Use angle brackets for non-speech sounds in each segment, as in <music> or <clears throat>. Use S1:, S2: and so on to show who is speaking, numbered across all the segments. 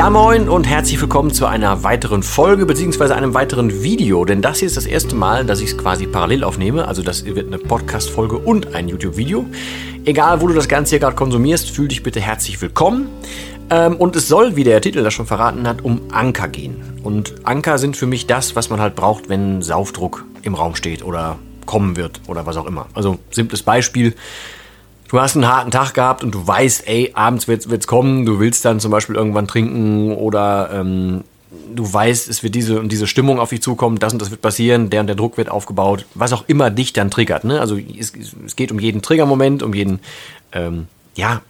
S1: Ja moin und herzlich willkommen zu einer weiteren Folge bzw. einem weiteren Video, denn das hier ist das erste Mal, dass ich es quasi parallel aufnehme, also das wird eine Podcast-Folge und ein YouTube-Video. Egal, wo du das Ganze hier gerade konsumierst, fühl dich bitte herzlich willkommen. Ähm, und es soll, wie der Titel das schon verraten hat, um Anker gehen. Und Anker sind für mich das, was man halt braucht, wenn Saufdruck im Raum steht oder kommen wird oder was auch immer. Also simples Beispiel du hast einen harten Tag gehabt und du weißt, ey, abends wird's, wird's kommen, du willst dann zum Beispiel irgendwann trinken oder ähm, du weißt, es wird diese und diese Stimmung auf dich zukommen, das und das wird passieren, der und der Druck wird aufgebaut, was auch immer dich dann triggert. Ne? Also es, es geht um jeden Triggermoment, um jeden, ähm, ja,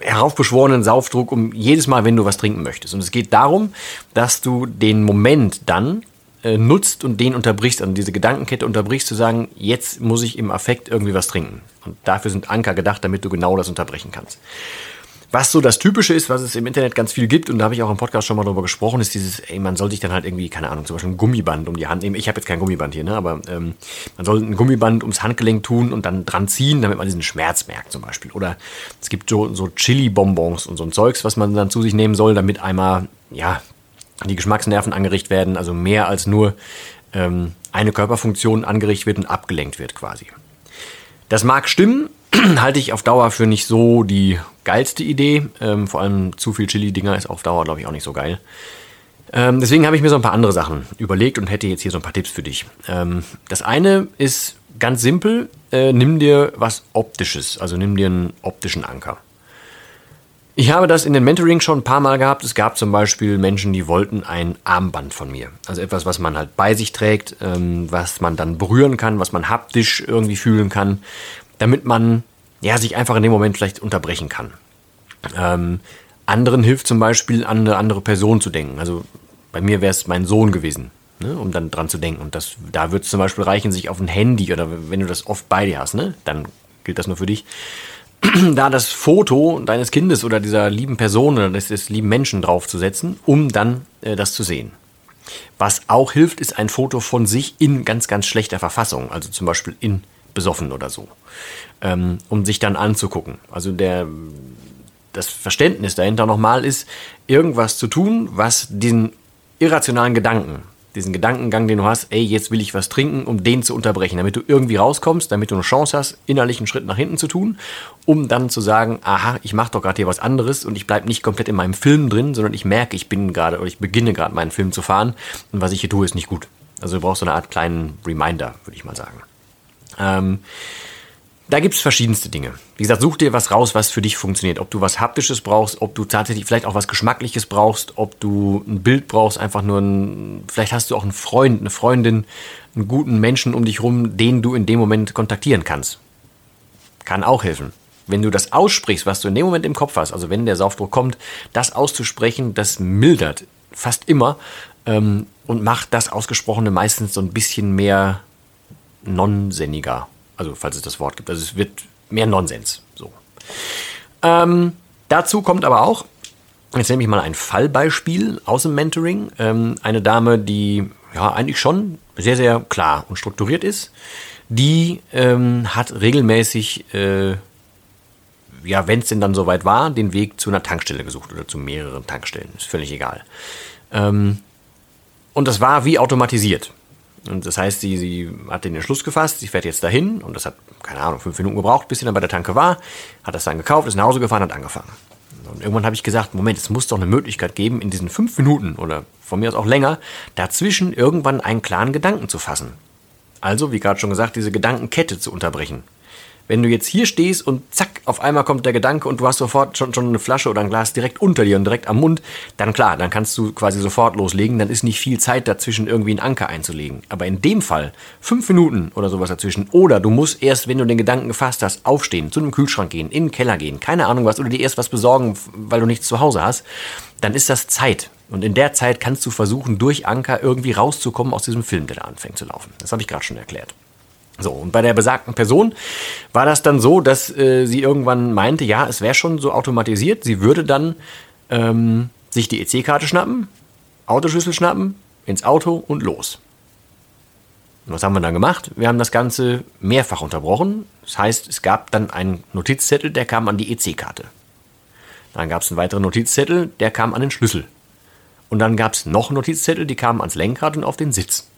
S1: heraufbeschworenen Saufdruck, um jedes Mal, wenn du was trinken möchtest. Und es geht darum, dass du den Moment dann äh, nutzt und den unterbrichst, also diese Gedankenkette unterbrichst, zu sagen, jetzt muss ich im Affekt irgendwie was trinken. Und dafür sind Anker gedacht, damit du genau das unterbrechen kannst. Was so das Typische ist, was es im Internet ganz viel gibt, und da habe ich auch im Podcast schon mal drüber gesprochen, ist dieses, ey, man soll sich dann halt irgendwie, keine Ahnung, zum Beispiel ein Gummiband um die Hand nehmen. Ich habe jetzt kein Gummiband hier, ne, aber ähm, man soll ein Gummiband ums Handgelenk tun und dann dran ziehen, damit man diesen Schmerz merkt zum Beispiel. Oder es gibt so, so Chili-Bonbons und so ein Zeugs, was man dann zu sich nehmen soll, damit einmal, ja, die Geschmacksnerven angeregt werden, also mehr als nur ähm, eine Körperfunktion angeregt wird und abgelenkt wird quasi. Das mag stimmen, <clears throat> halte ich auf Dauer für nicht so die geilste Idee. Ähm, vor allem zu viel Chili-Dinger ist auf Dauer, glaube ich, auch nicht so geil. Ähm, deswegen habe ich mir so ein paar andere Sachen überlegt und hätte jetzt hier so ein paar Tipps für dich. Ähm, das eine ist ganz simpel, äh, nimm dir was Optisches, also nimm dir einen optischen Anker. Ich habe das in den Mentoring schon ein paar Mal gehabt. Es gab zum Beispiel Menschen, die wollten ein Armband von mir. Also etwas, was man halt bei sich trägt, ähm, was man dann berühren kann, was man haptisch irgendwie fühlen kann, damit man ja, sich einfach in dem Moment vielleicht unterbrechen kann. Ähm, anderen hilft zum Beispiel, an eine andere Person zu denken. Also bei mir wäre es mein Sohn gewesen, ne, um dann dran zu denken. Und das, da würde es zum Beispiel reichen, sich auf ein Handy oder wenn du das oft bei dir hast, ne, dann gilt das nur für dich <clears throat> da das Foto deines Kindes oder dieser lieben Person oder des, des lieben Menschen draufzusetzen, um dann äh, das zu sehen. Was auch hilft, ist ein Foto von sich in ganz, ganz schlechter Verfassung, also zum Beispiel in besoffen oder so, ähm, um sich dann anzugucken. Also der, das Verständnis dahinter nochmal ist, irgendwas zu tun, was diesen irrationalen Gedanken, diesen Gedankengang, den du hast, ey, jetzt will ich was trinken, um den zu unterbrechen, damit du irgendwie rauskommst, damit du eine Chance hast, innerlich einen Schritt nach hinten zu tun, um dann zu sagen, aha, ich mache doch gerade hier was anderes und ich bleibe nicht komplett in meinem Film drin, sondern ich merke, ich bin gerade oder ich beginne gerade meinen Film zu fahren und was ich hier tue, ist nicht gut. Also du brauchst so eine Art kleinen Reminder, würde ich mal sagen. Ähm, da gibt es verschiedenste Dinge. Wie gesagt, such dir was raus, was für dich funktioniert. Ob du was Haptisches brauchst, ob du tatsächlich vielleicht auch was Geschmackliches brauchst, ob du ein Bild brauchst, einfach nur ein, vielleicht hast du auch einen Freund, eine Freundin, einen guten Menschen um dich rum, den du in dem Moment kontaktieren kannst. Kann auch helfen. Wenn du das aussprichst, was du in dem Moment im Kopf hast, also wenn der Saufdruck kommt, das auszusprechen, das mildert fast immer ähm, und macht das Ausgesprochene meistens so ein bisschen mehr nonsenniger. Also, falls es das Wort gibt. Also, es wird mehr Nonsens. So. Ähm, dazu kommt aber auch, jetzt nehme ich mal ein Fallbeispiel aus dem Mentoring. Ähm, eine Dame, die ja eigentlich schon sehr, sehr klar und strukturiert ist, die ähm, hat regelmäßig, äh, ja, wenn es denn dann soweit war, den Weg zu einer Tankstelle gesucht oder zu mehreren Tankstellen. Ist völlig egal. Ähm, und das war wie automatisiert. Und das heißt, sie, sie hat den Entschluss gefasst, sie fährt jetzt dahin und das hat, keine Ahnung, fünf Minuten gebraucht, bis sie dann bei der Tanke war, hat das dann gekauft, ist nach Hause gefahren, hat angefangen. Und irgendwann habe ich gesagt, Moment, es muss doch eine Möglichkeit geben, in diesen fünf Minuten oder von mir aus auch länger, dazwischen irgendwann einen klaren Gedanken zu fassen. Also, wie gerade schon gesagt, diese Gedankenkette zu unterbrechen. Wenn du jetzt hier stehst und zack, auf einmal kommt der Gedanke und du hast sofort schon, schon eine Flasche oder ein Glas direkt unter dir und direkt am Mund, dann klar, dann kannst du quasi sofort loslegen, dann ist nicht viel Zeit dazwischen, irgendwie einen Anker einzulegen. Aber in dem Fall, fünf Minuten oder sowas dazwischen, oder du musst erst, wenn du den Gedanken gefasst hast, aufstehen, zu einem Kühlschrank gehen, in den Keller gehen, keine Ahnung was, oder dir erst was besorgen, weil du nichts zu Hause hast, dann ist das Zeit. Und in der Zeit kannst du versuchen, durch Anker irgendwie rauszukommen aus diesem Film, der da anfängt zu laufen. Das habe ich gerade schon erklärt. So, und bei der besagten Person war das dann so, dass äh, sie irgendwann meinte, ja, es wäre schon so automatisiert. Sie würde dann ähm, sich die EC-Karte schnappen, Autoschlüssel schnappen, ins Auto und los. Und was haben wir dann gemacht? Wir haben das Ganze mehrfach unterbrochen. Das heißt, es gab dann einen Notizzettel, der kam an die EC-Karte. Dann gab es einen weiteren Notizzettel, der kam an den Schlüssel. Und dann gab es noch Notizzettel, die kamen ans Lenkrad und auf den Sitz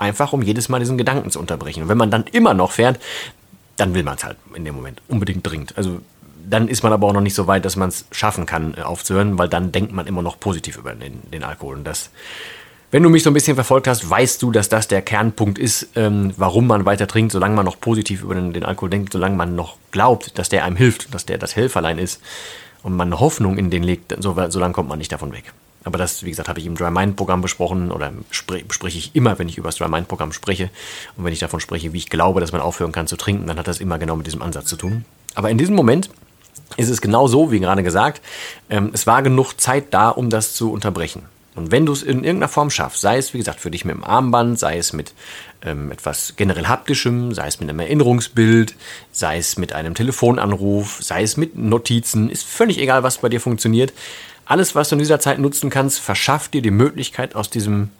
S1: einfach um jedes Mal diesen Gedanken zu unterbrechen. Und wenn man dann immer noch fährt, dann will man es halt in dem Moment unbedingt dringend. Also dann ist man aber auch noch nicht so weit, dass man es schaffen kann, äh, aufzuhören, weil dann denkt man immer noch positiv über den, den Alkohol. Und das, wenn du mich so ein bisschen verfolgt hast, weißt du, dass das der Kernpunkt ist, ähm, warum man weiter trinkt, solange man noch positiv über den, den Alkohol denkt, solange man noch glaubt, dass der einem hilft, dass der das Helferlein ist und man Hoffnung in den legt, so, so lange kommt man nicht davon weg. Aber das, wie gesagt, habe ich im Dry Mind Programm besprochen oder bespreche ich immer, wenn ich über das Dry Mind Programm spreche. Und wenn ich davon spreche, wie ich glaube, dass man aufhören kann zu trinken, dann hat das immer genau mit diesem Ansatz zu tun. Aber in diesem Moment ist es genau so, wie gerade gesagt, ähm, es war genug Zeit da, um das zu unterbrechen. Und wenn du es in irgendeiner Form schaffst, sei es wie gesagt für dich mit dem Armband, sei es mit ähm, etwas generell haptischem, sei es mit einem Erinnerungsbild, sei es mit einem Telefonanruf, sei es mit Notizen, ist völlig egal, was bei dir funktioniert. Alles, was du in dieser Zeit nutzen kannst, verschafft dir die Möglichkeit, aus diesem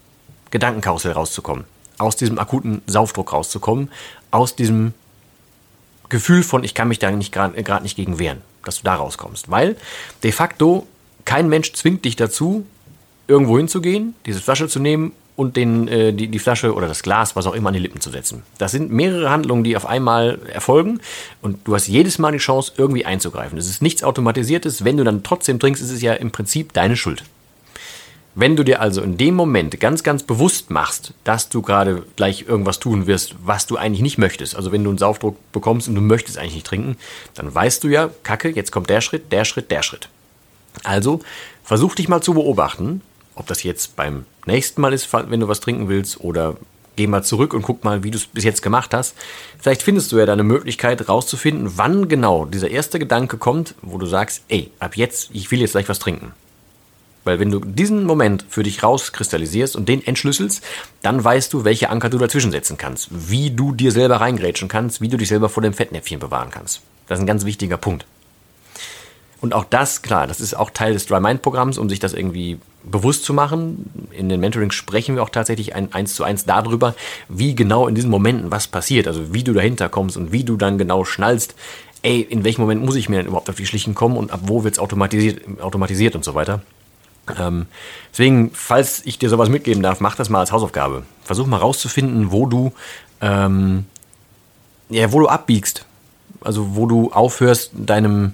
S1: Gedankenkarussell rauszukommen, aus diesem akuten Saufdruck rauszukommen, aus diesem Gefühl von, ich kann mich da nicht gerade nicht gegen wehren, dass du da rauskommst. Weil de facto kein Mensch zwingt dich dazu, irgendwo hinzugehen, diese Flasche zu nehmen und den, äh, die, die Flasche oder das Glas, was auch immer, an die Lippen zu setzen. Das sind mehrere Handlungen, die auf einmal erfolgen und du hast jedes Mal die Chance, irgendwie einzugreifen. Es ist nichts Automatisiertes. Wenn du dann trotzdem trinkst, ist es ja im Prinzip deine Schuld. Wenn du dir also in dem Moment ganz, ganz bewusst machst, dass du gerade gleich irgendwas tun wirst, was du eigentlich nicht möchtest, also wenn du einen Saufdruck bekommst und du möchtest eigentlich nicht trinken, dann weißt du ja, Kacke, jetzt kommt der Schritt, der Schritt, der Schritt. Also versuch dich mal zu beobachten ob das jetzt beim nächsten Mal ist, wenn du was trinken willst, oder geh mal zurück und guck mal, wie du es bis jetzt gemacht hast. Vielleicht findest du ja da eine Möglichkeit rauszufinden, wann genau dieser erste Gedanke kommt, wo du sagst, ey, ab jetzt, ich will jetzt gleich was trinken. Weil wenn du diesen Moment für dich rauskristallisierst und den entschlüsselst, dann weißt du, welche Anker du dazwischen setzen kannst, wie du dir selber reingrätschen kannst, wie du dich selber vor dem Fettnäpfchen bewahren kannst. Das ist ein ganz wichtiger Punkt. Und auch das, klar, das ist auch Teil des Dry Mind Programms, um sich das irgendwie bewusst zu machen. In den Mentorings sprechen wir auch tatsächlich ein, eins zu eins darüber, wie genau in diesen Momenten was passiert, also wie du dahinter kommst und wie du dann genau schnallst, ey, in welchem Moment muss ich mir denn überhaupt auf die Schlichen kommen und ab wo wird es automatisiert, automatisiert und so weiter. Ähm, deswegen, falls ich dir sowas mitgeben darf, mach das mal als Hausaufgabe. Versuch mal rauszufinden, wo du, ähm, ja, wo du abbiegst. Also wo du aufhörst, deinem,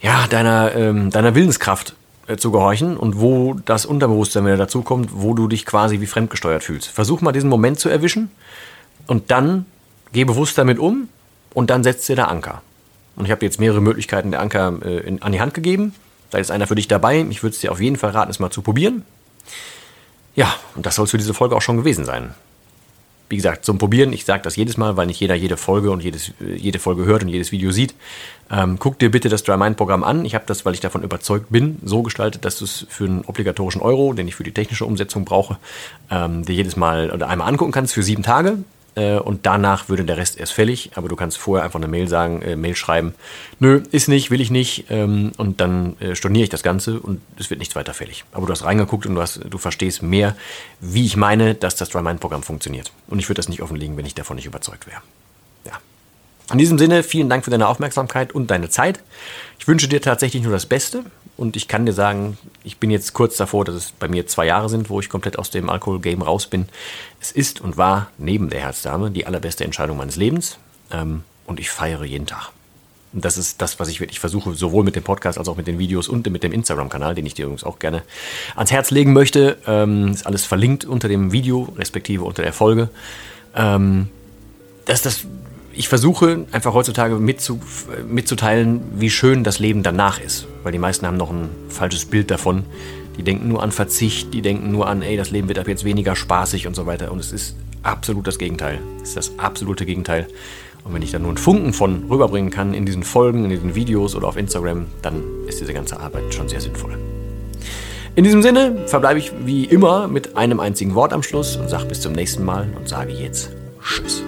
S1: ja, deiner, ähm, deiner Willenskraft äh, zu gehorchen und wo das Unterbewusstsein wieder dazukommt, wo du dich quasi wie fremdgesteuert fühlst. Versuch mal diesen Moment zu erwischen und dann geh bewusst damit um und dann setzt dir der Anker. Und ich habe jetzt mehrere Möglichkeiten der Anker äh, in, an die Hand gegeben. Da ist einer für dich dabei. Ich würde es dir auf jeden Fall raten, es mal zu probieren. Ja, und das soll es für diese Folge auch schon gewesen sein wie gesagt, zum Probieren, ich sage das jedes Mal, weil nicht jeder jede Folge und jedes, jede Folge hört und jedes Video sieht. Ähm, guck dir bitte das DryMind-Programm an. Ich habe das, weil ich davon überzeugt bin, so gestaltet, dass du es für einen obligatorischen Euro, den ich für die technische Umsetzung brauche, ähm, dir jedes Mal oder einmal angucken kannst für sieben Tage äh, und danach würde der Rest erst fällig. Aber du kannst vorher einfach eine Mail sagen, äh, Mail schreiben, nö, ist nicht, will ich nicht ähm, und dann äh, storniere ich das Ganze und es wird nichts weiter fällig. Aber du hast reingeguckt und du, hast, du verstehst mehr, wie ich meine, dass das DryMind-Programm funktioniert. Und ich würde das nicht offenlegen, wenn ich davon nicht überzeugt wäre. Ja. In diesem Sinne, vielen Dank für deine Aufmerksamkeit und deine Zeit. Ich wünsche dir tatsächlich nur das Beste und ich kann dir sagen, ich bin jetzt kurz davor, dass es bei mir zwei Jahre sind, wo ich komplett aus dem Alkohol-Game raus bin. Es ist und war neben der Herzdame die allerbeste Entscheidung meines Lebens ähm, und ich feiere jeden Tag. Und das ist das, was ich wirklich versuche, sowohl mit dem Podcast als auch mit den Videos und mit dem Instagram-Kanal, den ich dir übrigens auch gerne ans Herz legen möchte. Ähm, ist alles verlinkt unter dem Video, respektive unter der Folge. Ähm, dass das, ich versuche einfach heutzutage mitzu, mitzuteilen, wie schön das Leben danach ist. Weil die meisten haben noch ein falsches Bild davon. Die denken nur an Verzicht, die denken nur an, ey, das Leben wird ab jetzt weniger spaßig und so weiter. Und es ist absolut das Gegenteil. Es ist das absolute Gegenteil. Und wenn ich da nur einen Funken von rüberbringen kann in diesen Folgen, in diesen Videos oder auf Instagram, dann ist diese ganze Arbeit schon sehr sinnvoll. In diesem Sinne verbleibe ich wie immer mit einem einzigen Wort am Schluss und sage bis zum nächsten Mal und sage jetzt Tschüss.